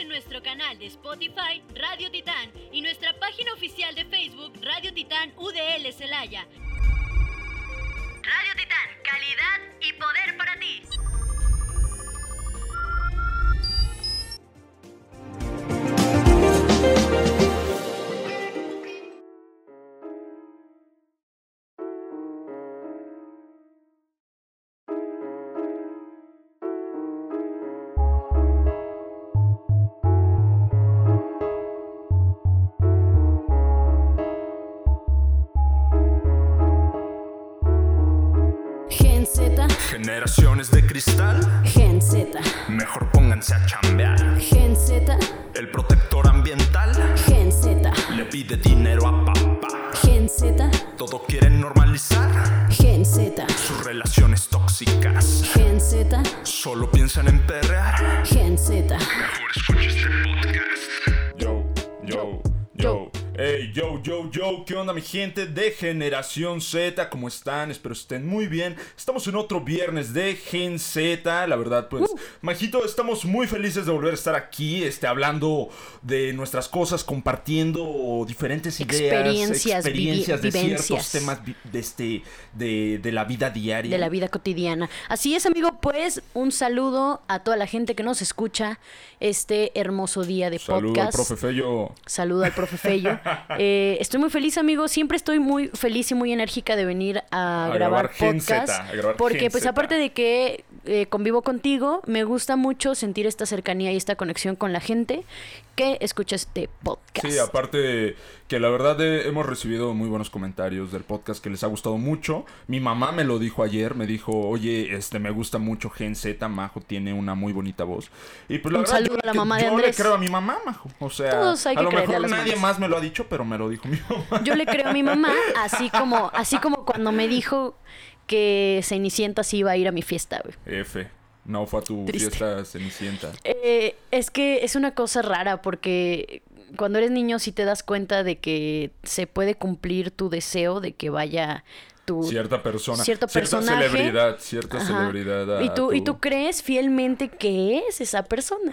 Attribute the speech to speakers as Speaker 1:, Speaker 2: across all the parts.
Speaker 1: en nuestro canal de Spotify Radio Titán y nuestra página oficial de Facebook Radio Titán UDL Celaya. Radio Titán, calidad y poder para ti.
Speaker 2: Generaciones de cristal,
Speaker 3: Gen Z,
Speaker 2: mejor pónganse a chambear.
Speaker 3: Gen Z,
Speaker 2: El protector ambiental
Speaker 3: Gen Z,
Speaker 2: le pide dinero a papá.
Speaker 3: Gen Z,
Speaker 2: Todo quieren normalizar
Speaker 3: Gen Z,
Speaker 2: sus relaciones tóxicas.
Speaker 3: Gen Z,
Speaker 2: Solo piensan en perrear.
Speaker 3: Gen Z.
Speaker 2: Mejor escucha este podcast.
Speaker 4: Yo, yo, yo. Hey, yo, yo, yo, ¿qué onda mi gente de Generación Z? ¿Cómo están? Espero estén muy bien. Estamos en otro viernes de Gen Z. La verdad, pues, Majito, estamos muy felices de volver a estar aquí, este, hablando de nuestras cosas, compartiendo diferentes ideas,
Speaker 3: Experiencias,
Speaker 4: experiencias de
Speaker 3: vivencias.
Speaker 4: ciertos temas de, este, de, de la vida diaria.
Speaker 3: de la vida cotidiana. Así es, amigo, pues un saludo a toda la gente que nos escucha este hermoso día de
Speaker 4: Saludo al
Speaker 3: podcast.
Speaker 4: profe Fello.
Speaker 3: Saludo al profe Fello. Eh, estoy muy feliz, amigo. Siempre estoy muy feliz y muy enérgica de venir a,
Speaker 4: A
Speaker 3: grabar, podcast.
Speaker 4: Z, a grabar
Speaker 3: porque, pues, aparte de que eh, convivo contigo, me gusta mucho sentir esta cercanía y esta conexión con la gente que escucha este podcast.
Speaker 4: Sí, aparte que la verdad eh, hemos recibido muy buenos comentarios del podcast que les ha gustado mucho. Mi mamá me lo dijo ayer, me dijo, oye, este me gusta mucho Gen Z, Majo tiene una muy bonita voz. Y pues la
Speaker 3: Un
Speaker 4: verdad,
Speaker 3: saludo
Speaker 4: yo,
Speaker 3: a la mamá de
Speaker 4: yo le
Speaker 3: Andrés.
Speaker 4: creo a mi mamá, Majo. O sea,
Speaker 3: Todos hay
Speaker 4: a
Speaker 3: que
Speaker 4: lo
Speaker 3: a
Speaker 4: nadie
Speaker 3: mamás.
Speaker 4: más me lo ha dicho, pero me lo dijo mi mamá.
Speaker 3: Yo le creo a mi mamá, así como, así como cuando me dijo que Cenicienta sí iba a ir a mi fiesta, güey.
Speaker 4: F, no fue a tu
Speaker 3: Triste.
Speaker 4: fiesta cenicienta.
Speaker 3: Eh, es que es una cosa rara porque cuando eres niño sí te das cuenta de que se puede cumplir tu deseo de que vaya tu
Speaker 4: Cierta persona,
Speaker 3: cierto
Speaker 4: cierta
Speaker 3: personaje.
Speaker 4: celebridad, cierta
Speaker 3: Ajá.
Speaker 4: celebridad. a
Speaker 3: y tú y
Speaker 4: tu-
Speaker 3: tú crees fielmente que es esa persona.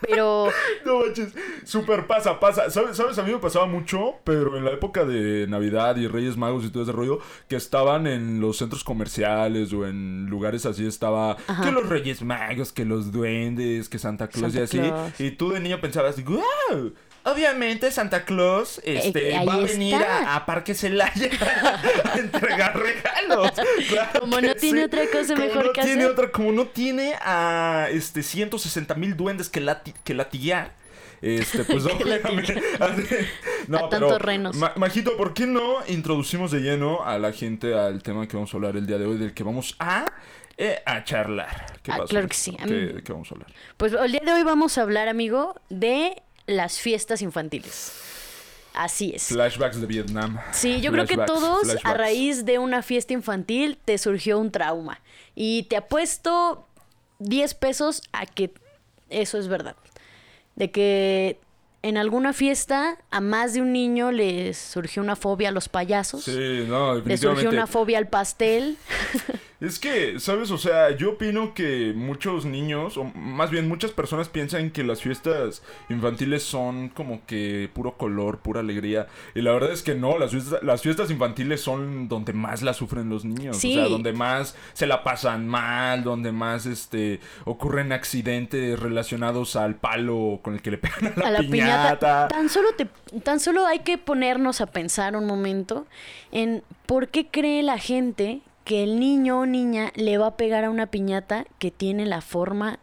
Speaker 3: Pero
Speaker 4: No manches, súper pasa, pasa. ¿Sabes, ¿Sabes? A mí me pasaba mucho, pero en la época de Navidad y Reyes Magos y todo ese rollo, que estaban en los centros comerciales o en lugares así, estaba
Speaker 3: Ajá.
Speaker 4: que los Reyes Magos, que los duendes, que Santa Claus
Speaker 3: Santa
Speaker 4: y así.
Speaker 3: Claus.
Speaker 4: Y tú de niño pensabas, wow. Obviamente Santa Claus este,
Speaker 3: Eh,
Speaker 4: va a venir a, a Parque Celaya a entregar regalos. Claro
Speaker 3: Como no tiene otra cosa
Speaker 4: Como
Speaker 3: mejor
Speaker 4: no
Speaker 3: que
Speaker 4: tiene
Speaker 3: hacer.
Speaker 4: otra- como no tiene a este 160 mil duendes que, lati- que. Este, pues obviamente- no,
Speaker 3: A
Speaker 4: pero,
Speaker 3: tantos renos.
Speaker 4: Ma- Majito, ¿por qué no introducimos de lleno a la gente al tema que vamos a hablar el día de hoy, del que vamos a, eh, a charlar? ¿Qué
Speaker 3: Ah,
Speaker 4: pasó?
Speaker 3: claro que sí.
Speaker 4: ¿Qué, qué vamos a hablar?
Speaker 3: pues el día de hoy vamos a hablar, amigo, de las fiestas infantiles. Así es.
Speaker 4: Flashbacks de Vietnam.
Speaker 3: Sí, yo creo que
Speaker 4: Flashbacks,
Speaker 3: todos a raíz de una fiesta infantil te surgió un trauma. Y te apuesto 10 pesos a que eso es verdad. De que en alguna fiesta a más de un niño le surgió una fobia a los payasos.
Speaker 4: Sí, no,
Speaker 3: le surgió
Speaker 4: definitivamente.
Speaker 3: una fobia al pastel.
Speaker 4: Es que, ¿sabes? O sea, yo opino que muchos niños, o más bien muchas personas piensan que las fiestas infantiles son como que puro color, pura alegría. Y la verdad es que no, las fiestas, las fiestas infantiles son donde más la sufren los niños.
Speaker 3: Sí.
Speaker 4: O sea, donde más se la pasan mal, donde más este ocurren accidentes relacionados al palo con el que le pegan a la,
Speaker 3: a la
Speaker 4: piñata.
Speaker 3: piñata. Tan solo, te, tan solo hay que ponernos a pensar un momento en por qué cree la gente que el niño o niña le va a pegar a una piñata que tiene la forma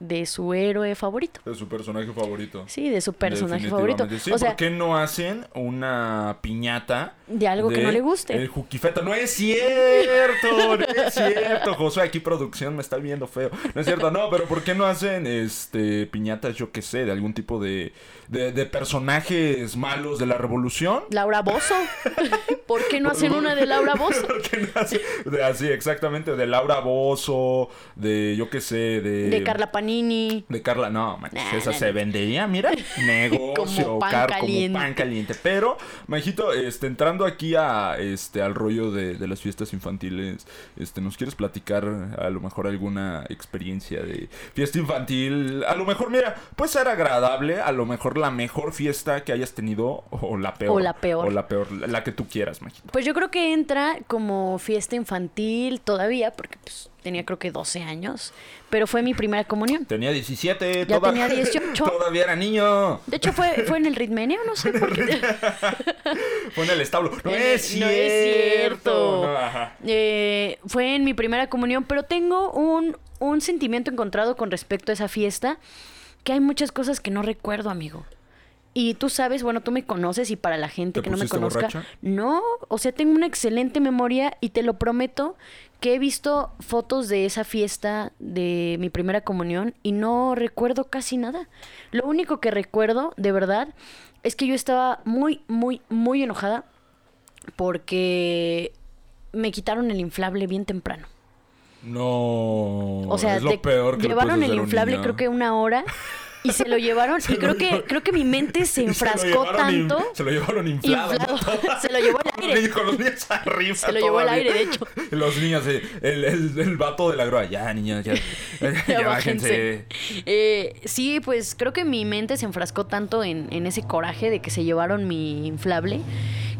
Speaker 3: de su héroe favorito.
Speaker 4: De su personaje favorito.
Speaker 3: Sí, de su personaje favorito.
Speaker 4: Sí,
Speaker 3: o sea,
Speaker 4: ¿por qué no hacen una piñata
Speaker 3: de algo que no le guste?
Speaker 4: El juquifeta. No es cierto, no es cierto. Josué, aquí producción me está viendo feo. No es cierto, no, pero ¿por qué no hacen este piñatas, yo qué sé, de algún tipo de, de, de personajes malos de la revolución?
Speaker 3: Laura Bozo. ¿Por qué no hacen una de Laura Bozo?
Speaker 4: ¿Por qué no hacen- de- así, exactamente, de Laura Bozo, de yo qué sé, de...
Speaker 3: De Carla Panini.
Speaker 4: De Carla, no, man,
Speaker 3: Nah,
Speaker 4: esa
Speaker 3: nah,
Speaker 4: se vendería, mira, negocio,
Speaker 3: Como pan
Speaker 4: car-
Speaker 3: caliente.
Speaker 4: como pan caliente. Pero, Majito, este, entrando aquí a, este, al rollo de, de las fiestas infantiles, este, ¿nos quieres platicar a lo mejor alguna experiencia de fiesta infantil? A lo mejor, mira, puede ser agradable, a lo mejor la mejor fiesta que hayas tenido o la peor.
Speaker 3: O la peor.
Speaker 4: O la peor, la, la que tú quieras, Majito.
Speaker 3: Pues yo creo que entra como fiesta infantil todavía, porque pues, tenía creo que 12 años, pero fue mi primera comunión.
Speaker 4: Tenía 17,
Speaker 3: Ya
Speaker 4: toda-
Speaker 3: tenía 18.
Speaker 4: todavía era niño.
Speaker 3: De hecho, fue, fue en el Ritmenio, no sé por qué.
Speaker 4: Fue en el establo. No es cierto.
Speaker 3: cierto.
Speaker 4: No, ajá.
Speaker 3: Eh, fue en mi primera comunión, pero tengo un, un sentimiento encontrado con respecto a esa fiesta, que hay muchas cosas que no recuerdo, amigo. Y tú sabes, bueno, tú me conoces y para la gente
Speaker 4: ¿Te
Speaker 3: que no me conozca,
Speaker 4: borracha?
Speaker 3: no, o sea, tengo una excelente memoria y te lo prometo que he visto fotos de esa fiesta de mi primera comunión y no recuerdo casi nada. Lo único que recuerdo, de verdad, es que yo estaba muy, muy, muy enojada porque me quitaron el inflable bien temprano.
Speaker 4: No.
Speaker 3: O sea,
Speaker 4: es lo
Speaker 3: te-
Speaker 4: peor que le
Speaker 3: llevaron el inflable creo que una hora y se lo llevaron y creo que creo que mi mente se enfrascó
Speaker 4: in-
Speaker 3: tanto.
Speaker 4: se lo llevaron inflado.
Speaker 3: Se lo llevó al aire.
Speaker 4: Con los niños arriba.
Speaker 3: Se lo llevó al aire, de hecho.
Speaker 4: Los niños, eh, el, el, el vato de la grúa. Ya, niños, ya. Ya,
Speaker 3: Ya
Speaker 4: bájense.
Speaker 3: Eh, sí, pues creo que mi mente se enfrascó tanto en, en ese coraje de que se llevaron mi inflable.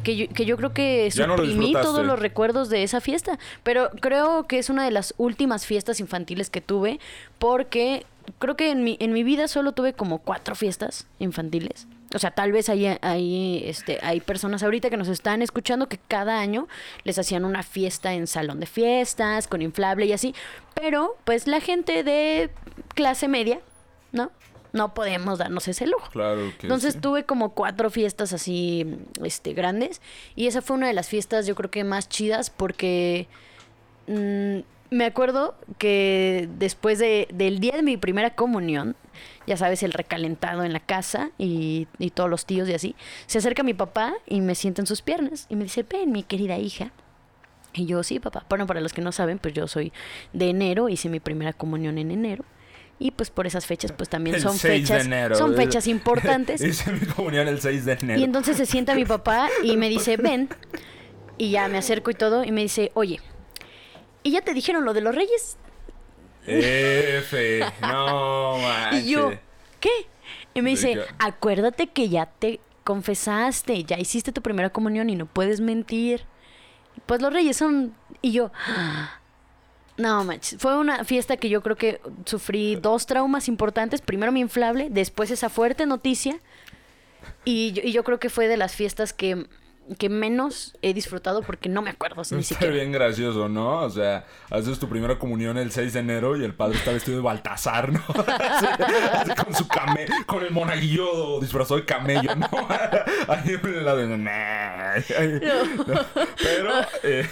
Speaker 3: Que yo, que yo creo que
Speaker 4: Ya no lo
Speaker 3: suprimí todos los recuerdos de esa fiesta. Pero creo que es una de las últimas fiestas infantiles que tuve. Porque creo que en mi, en mi vida solo tuve como cuatro fiestas infantiles. O sea, tal vez hay, hay, este, hay personas ahorita que nos están escuchando que cada año les hacían una fiesta en salón de fiestas, con inflable y así. Pero, pues la gente de clase media, ¿no? No podemos darnos ese lujo.
Speaker 4: Claro que
Speaker 3: Entonces
Speaker 4: sí.
Speaker 3: tuve como cuatro fiestas así, este, grandes. Y esa fue una de las fiestas, yo creo que más chidas, porque mm, me acuerdo que después de, del día de mi primera comunión, ya sabes, el recalentado en la casa y, y todos los tíos y así, se acerca mi papá y me sienta en sus piernas y me dice, ven, mi querida hija. Y yo, sí, papá. Bueno, para los que no saben, pues yo soy de enero, hice mi primera comunión en enero. Y pues por esas fechas, pues también
Speaker 4: El
Speaker 3: son
Speaker 4: 6 de
Speaker 3: fechas,
Speaker 4: enero.
Speaker 3: son fechas importantes.
Speaker 4: Hice mi comunión el 6 de enero.
Speaker 3: Y entonces se sienta mi papá y me dice, ven. Y ya me acerco y todo. Y me dice, oye, ¿y ya te dijeron lo de los reyes?
Speaker 4: F. No, manches.
Speaker 3: Y yo, ¿qué? Y me dice, acuérdate que ya te confesaste, ya hiciste tu primera comunión y no puedes mentir. Pues los reyes son... Y yo... No, manches. Fue una fiesta que yo creo que sufrí dos traumas importantes. Primero mi inflable, después esa fuerte noticia. Y yo, y yo creo que fue de las fiestas que, que menos he disfrutado porque no me acuerdo ni
Speaker 4: Está
Speaker 3: siquiera.
Speaker 4: bien gracioso, ¿no? O sea, haces tu primera comunión el 6 de enero y el padre está vestido de Baltasar, ¿no? Así, así con su came, con el monaguillo disfrazado de camello, ¿no? Ahí en la de... ¿no? Pero, eh,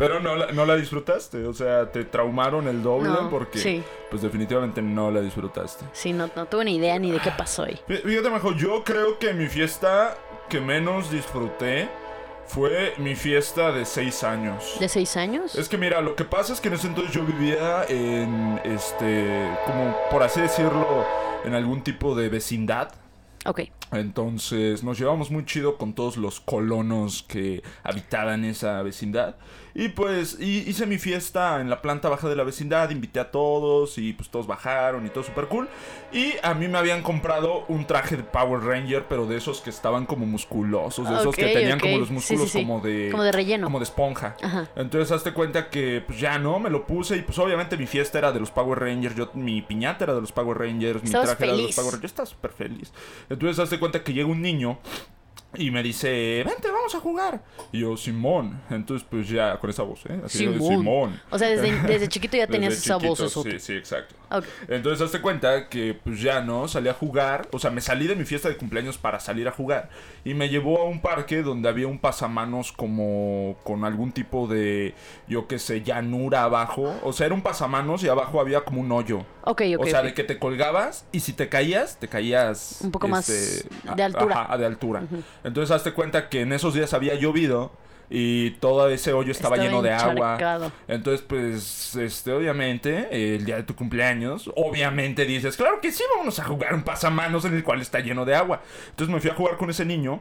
Speaker 4: pero no la, no la disfrutaste, o sea, te traumaron el doble
Speaker 3: No,
Speaker 4: porque,
Speaker 3: sí.
Speaker 4: pues definitivamente no la disfrutaste.
Speaker 3: Sí, no, no tuve ni idea ni de qué pasó ahí.
Speaker 4: Fí- Fíjate, mejor, yo creo que mi fiesta que menos disfruté fue mi fiesta de seis años.
Speaker 3: ¿De seis años?
Speaker 4: Es que mira, lo que pasa es que en ese entonces yo vivía en, este, como por así decirlo, en algún tipo de vecindad.
Speaker 3: Ok.
Speaker 4: Entonces nos llevamos muy chido con todos los colonos que habitaban esa vecindad. Y pues y- hice mi fiesta en la planta baja de la vecindad, invité a todos y pues todos bajaron y todo súper cool. Y a mí me habían comprado un traje de Power Ranger, pero de esos que estaban como musculosos, de esos que tenían como los músculos
Speaker 3: sí, sí.
Speaker 4: como de...
Speaker 3: Como de relleno.
Speaker 4: Como de esponja.
Speaker 3: Ajá.
Speaker 4: Entonces hazte cuenta que pues ya no, me lo puse y pues obviamente mi fiesta era de los Power Rangers, yo mi piñata era de los Power Rangers, mi traje era de los. Power Rangers, yo estaba súper feliz. Entonces hazte cuenta que llega un niño Y me dice, vente, vamos a jugar. Y yo, Simón. Entonces, pues ya, con esa voz, ¿eh? Así de Simón.
Speaker 3: O sea, desde, desde chiquito ya tenías esa voz.
Speaker 4: chiquito,
Speaker 3: esota.
Speaker 4: Sí, sí, exacto. Entonces, hazte cuenta que, pues ya, ¿no? Salí a jugar. O sea, me salí de mi fiesta de cumpleaños para salir a jugar. Y me llevó a un parque donde había un pasamanos como con algún tipo de, yo qué sé, llanura abajo. O sea, era un pasamanos y abajo había como un hoyo.
Speaker 3: Ok, ok.
Speaker 4: o sea, de que te colgabas y si te caías, te caías...
Speaker 3: Un poco más
Speaker 4: este,
Speaker 3: de
Speaker 4: a-
Speaker 3: altura.
Speaker 4: Ajá, de altura. Entonces, hazte cuenta que en esos días había llovido y todo ese hoyo estaba,
Speaker 3: Estaba
Speaker 4: lleno de agua. Entonces, pues, este, obviamente, el día de tu cumpleaños, obviamente dices, claro que sí, vámonos a jugar un pasamanos en el cual está lleno de agua. Entonces me fui a jugar con ese niño.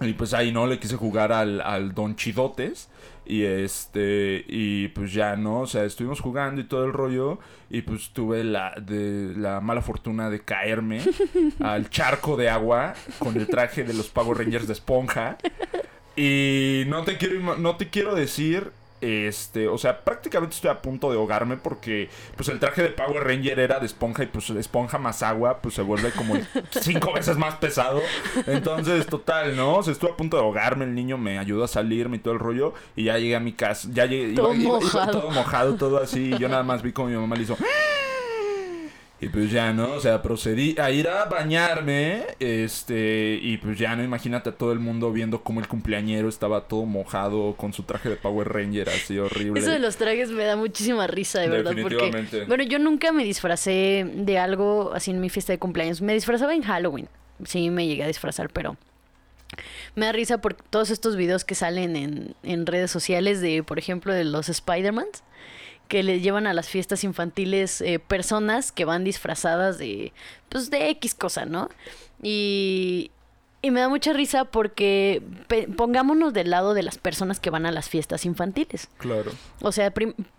Speaker 4: Y pues ahí no le quise jugar al, al Don Chidotes. Y este. Y pues ya, ¿no? O sea, estuvimos jugando y todo el rollo. Y pues tuve la, de, la mala fortuna de caerme al charco de agua con el traje de los Power Rangers de esponja. Y no te quiero, no te quiero decir. Este, o sea, prácticamente estoy a punto de ahogarme porque pues el traje de Power Ranger era de esponja y pues esponja más agua, pues se vuelve como cinco veces más pesado. Entonces, total, ¿no? O sea, estuve a punto de ahogarme, el niño me ayudó a salirme y todo el rollo y ya llegué a mi casa, ya llegué
Speaker 3: Todo
Speaker 4: iba- iba- iba
Speaker 3: mojado.
Speaker 4: todo mojado, todo así, y yo nada más vi como mi mamá le hizo y pues ya, ¿no? O sea, procedí a ir a bañarme, este, y pues ya, ¿no? Imagínate a todo el mundo viendo cómo el cumpleañero estaba todo mojado con su traje de Power Ranger, así horrible.
Speaker 3: Eso de los trajes me da muchísima risa, de verdad. Porque, bueno, yo nunca me disfracé de algo así en mi fiesta de cumpleaños. Me disfrazaba en Halloween. Sí, me llegué a disfrazar, pero me da risa por todos estos videos que salen en, en redes sociales de, por ejemplo, de los Spider-Mans. Que le llevan a las fiestas infantiles eh, personas que van disfrazadas de, pues, de X cosa, ¿no? Y, y me da mucha risa porque pongámonos del lado de las personas que van a las fiestas infantiles.
Speaker 4: Claro.
Speaker 3: O sea,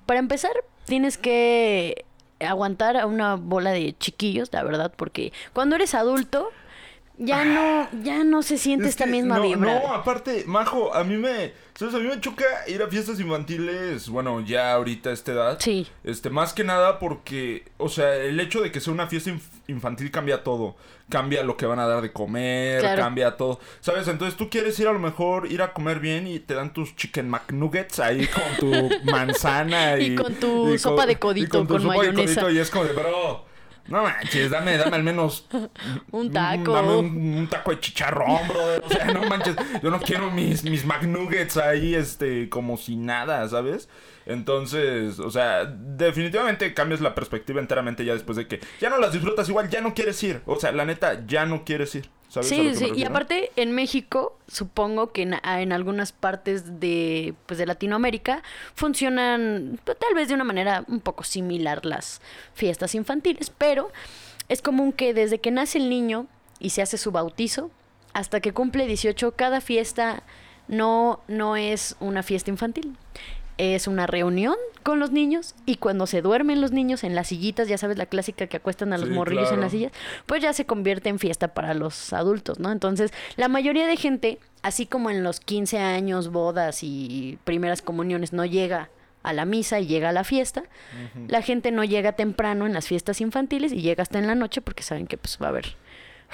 Speaker 3: para empezar, tienes que aguantar a una bola de chiquillos, la verdad, porque cuando eres adulto, ya no, ya no se siente
Speaker 4: Es
Speaker 3: esta misma
Speaker 4: no,
Speaker 3: vibra.
Speaker 4: No, aparte, Majo, a mí me. ¿Sabes? A mí me choca ir a fiestas infantiles. Bueno, ya ahorita a esta edad.
Speaker 3: Sí.
Speaker 4: Este, más que nada porque. O sea, el hecho de que sea una fiesta inf- infantil cambia todo. Cambia lo que van a dar de comer,
Speaker 3: Claro.
Speaker 4: cambia todo. ¿Sabes? Entonces tú quieres ir a lo mejor, ir a comer bien y te dan tus chicken McNuggets ahí con tu manzana y.
Speaker 3: Y con tu sopa de codito
Speaker 4: y tu
Speaker 3: con
Speaker 4: sopa de
Speaker 3: mayonesa.
Speaker 4: codito y es como de, bro. No manches, dame, dame al menos
Speaker 3: Un taco.
Speaker 4: Dame un, un taco de chicharrón, brother. O sea, no manches. Yo no quiero mis, mis McNuggets ahí, este, como si nada, ¿sabes? Entonces, o sea, definitivamente cambias la perspectiva enteramente ya después de que ya no las disfrutas igual, ya no quieres ir. O sea, la neta, ya no quieres ir.
Speaker 3: Sí, sí, y aparte en México, supongo que en, en algunas partes de, pues, de Latinoamérica funcionan pues, tal vez de una manera un poco similar las fiestas infantiles, pero es común que desde que nace el niño y se hace su bautizo hasta que cumple 18, cada fiesta no, no es una fiesta infantil. Es una reunión con los niños y cuando se duermen los niños en las sillitas, ya sabes la clásica que acuestan a los
Speaker 4: Sí,
Speaker 3: morrillos en las sillas, pues ya se convierte en fiesta para los adultos, ¿no? Entonces, la mayoría de gente, así como en los 15 años, bodas y primeras comuniones, no llega a la misa y llega a la fiesta, la gente no llega temprano en las fiestas infantiles y llega hasta en la noche porque saben que pues va a haber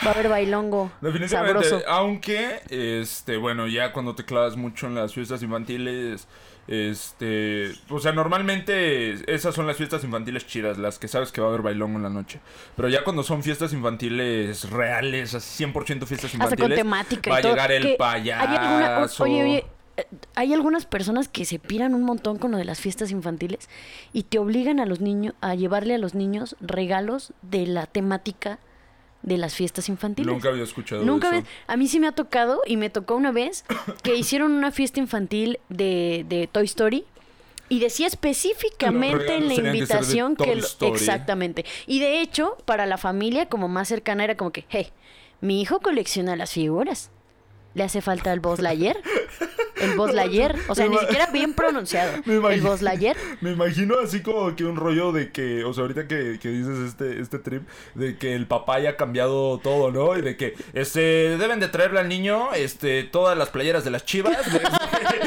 Speaker 3: va a haber bailongo
Speaker 4: Definitivamente,
Speaker 3: sabroso.
Speaker 4: aunque, este, bueno, ya cuando te clavas mucho en las fiestas infantiles, este, o sea, normalmente esas son las fiestas infantiles chidas, las que sabes que va a haber bailongo en la noche. Pero ya cuando son fiestas infantiles reales, así 100% fiestas infantiles,
Speaker 3: Hasta con temática
Speaker 4: va
Speaker 3: y
Speaker 4: a
Speaker 3: todo,
Speaker 4: llegar el payaso.
Speaker 3: hay alguna- oye, oye, hay algunas personas que se piran un montón con lo de las fiestas infantiles y te obligan a los niños a llevarle a los niños regalos de la temática de las fiestas infantiles.
Speaker 4: Nunca había escuchado
Speaker 3: Nunca
Speaker 4: eso.
Speaker 3: ves- A mí sí me ha tocado y me tocó una vez que hicieron una fiesta infantil de, de Toy Story. Y decía específicamente en la
Speaker 4: que
Speaker 3: invitación que, lo- exactamente. Y de hecho, para la familia como más cercana era como que, hey, mi hijo colecciona las figuras. ¿Le hace falta el Buzz Lightyear? El Lightyear. O sea, ni siquiera bien pronunciado. El Lightyear.
Speaker 4: Me imagino así como que un rollo de que, o sea, ahorita que, que dices este, este trip, de que el papá haya cambiado todo, ¿no? Y de que este deben de traerle al niño este todas las playeras de las chivas el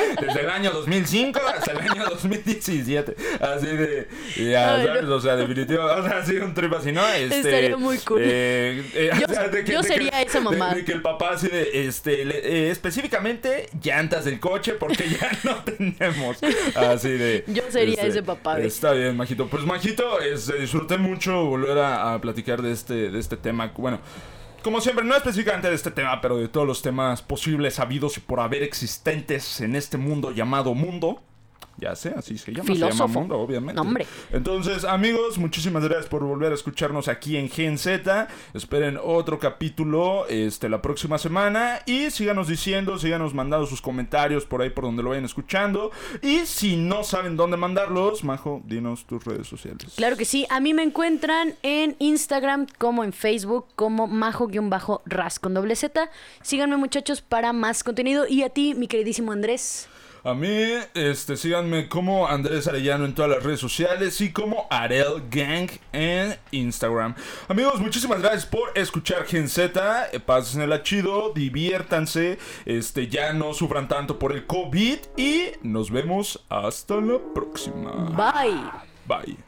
Speaker 4: año 2005 hasta el año 2017. Así de, ya, ¿sabes? O sea, definitivo, o sea, así un trip así, ¿no? Este,
Speaker 3: Estaría muy cool.
Speaker 4: eh, eh,
Speaker 3: Yo-
Speaker 4: o sea, de
Speaker 3: yo
Speaker 4: de
Speaker 3: sería esa
Speaker 4: de-
Speaker 3: mamá.
Speaker 4: De, que el papá así de, este, le- eh, específicamente llantas del coche porque ya no tenemos. Así de.
Speaker 3: Yo sería ese papá.
Speaker 4: Está bien, Majito. Pues, Majito, este, disfruté mucho volver a, a platicar de este, de este tema. Bueno. Como siempre, no específicamente de este tema, pero de todos los temas posibles, habidos y por haber existentes en este mundo llamado mundo. Ya sé, así se llama, se llama
Speaker 3: Filósofo.
Speaker 4: mundo, obviamente.
Speaker 3: No, hombre.
Speaker 4: Entonces, amigos, muchísimas gracias por volver a escucharnos aquí en Gen Z. Esperen otro capítulo este, la próxima semana. Y síganos diciendo, síganos mandando sus comentarios por ahí por donde lo vayan escuchando. Y si no saben dónde mandarlos, Majo, dinos tus redes sociales.
Speaker 3: Claro que sí. A mí me encuentran en Instagram como en Facebook como majo-ras con doble Z. Síganme muchachos para más contenido. Y a ti, mi queridísimo Andrés.
Speaker 4: A mí, este, síganme como Andrés Arellano en todas las redes sociales y como Arel Gang en Instagram. Amigos, muchísimas gracias por escuchar Gen Z. Eh, Pásenla chido, diviértanse, este, ya no sufran tanto por el COVID y nos vemos hasta la próxima.
Speaker 3: Bye.
Speaker 4: Bye.